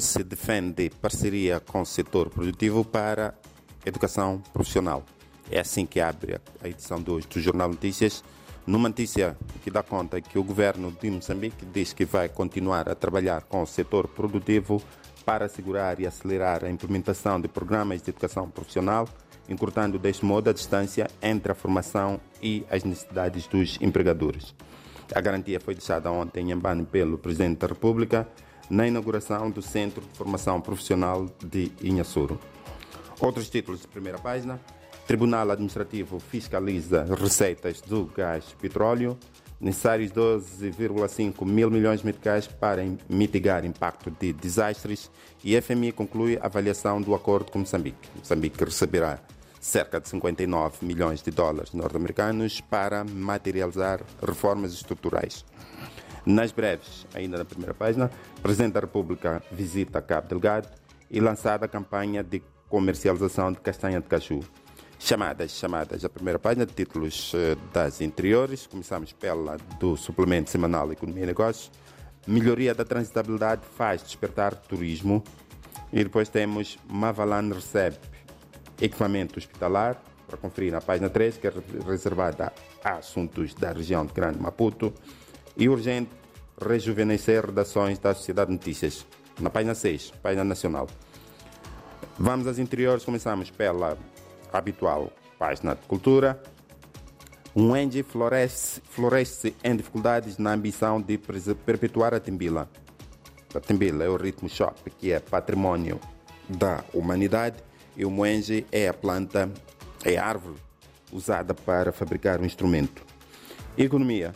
se defende parceria com o setor produtivo para educação profissional. É assim que abre a edição de hoje do Jornal Notícias. Numa notícia que dá conta que o governo de Moçambique diz que vai continuar a trabalhar com o setor produtivo para assegurar e acelerar a implementação de programas de educação profissional, encurtando deste modo a distância entre a formação e as necessidades dos empregadores. A garantia foi deixada ontem em Ambane pelo Presidente da República na inauguração do Centro de Formação Profissional de Inhassuro. Outros títulos de primeira página. Tribunal Administrativo fiscaliza receitas do gás petróleo. Necessários 12,5 mil milhões de meticais para mitigar impacto de desastres. E FMI conclui avaliação do acordo com Moçambique. Moçambique receberá cerca de 59 milhões de dólares norte-americanos para materializar reformas estruturais. Nas breves, ainda na primeira página, o Presidente da República visita Cabo Delgado e lançada a campanha de comercialização de castanha de caju. Chamadas, chamadas. A primeira página de títulos das interiores. Começamos pela do suplemento semanal Economia e Negócios. Melhoria da transitabilidade faz despertar turismo. E depois temos Mavalan recebe equipamento hospitalar, para conferir na página 3, que é reservada a assuntos da região de Grande Maputo. E urgente rejuvenescer redações da Sociedade de Notícias, na página 6, página nacional. Vamos às interiores, começamos pela habitual página de cultura. Um ende floresce, floresce em dificuldades na ambição de perpetuar a Timbila. A Timbila é o ritmo shop, que é patrimônio da humanidade, e o moenge é a planta, é a árvore usada para fabricar um instrumento. Economia.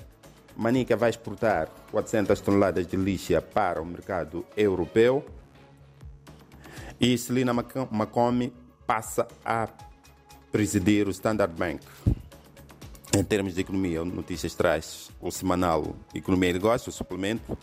Manica vai exportar 400 toneladas de lixa para o mercado europeu. E Celina Macome passa a presidir o Standard Bank. Em termos de economia, notícias traz o semanal Economia e Negócios, suplemento.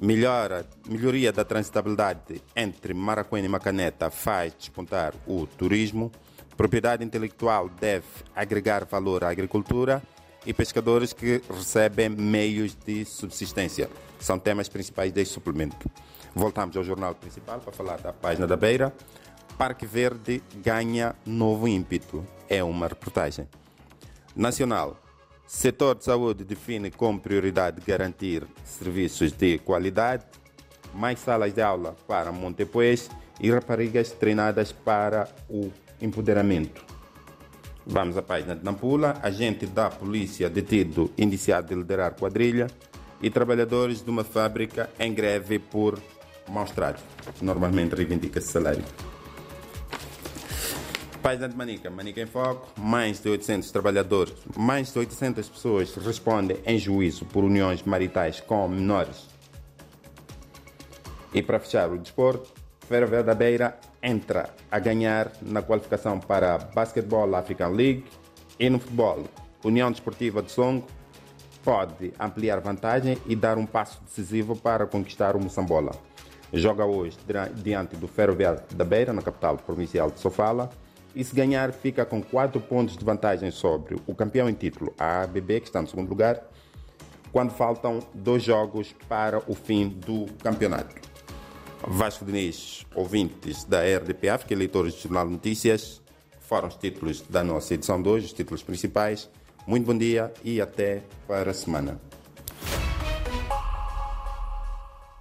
Melhora, melhoria da transitabilidade entre Maracuena e Macaneta faz despontar o turismo. Propriedade intelectual deve agregar valor à agricultura e pescadores que recebem meios de subsistência. São temas principais deste suplemento. Voltamos ao jornal principal para falar da página da Beira. Parque Verde ganha novo ímpeto. É uma reportagem. Nacional. Setor de saúde define como prioridade garantir serviços de qualidade, mais salas de aula para Montepuez e raparigas treinadas para o empoderamento. Vamos à página de Nampula. Agente da polícia detido indiciado de liderar quadrilha e trabalhadores de uma fábrica em greve por maus tratos. Normalmente reivindica-se salário. Página de Manica, Manica em Foco, mais de 800 trabalhadores, mais de 800 pessoas respondem em juízo por uniões maritais com menores. E para fechar o desporto, Ferroviário da Beira entra a ganhar na qualificação para a Basketball African League e no futebol. União Desportiva de Songo pode ampliar vantagem e dar um passo decisivo para conquistar o Moçambola. Joga hoje diante do Ferroviário da Beira, na capital provincial de Sofala, e se ganhar fica com 4 pontos de vantagem sobre o campeão em título, a ABB, que está no segundo lugar, quando faltam dois jogos para o fim do campeonato. Vasco Diniz, ouvintes da RDPF, que é leitores do Jornal Notícias, foram os títulos da nossa edição de hoje, os títulos principais. Muito bom dia e até para a semana.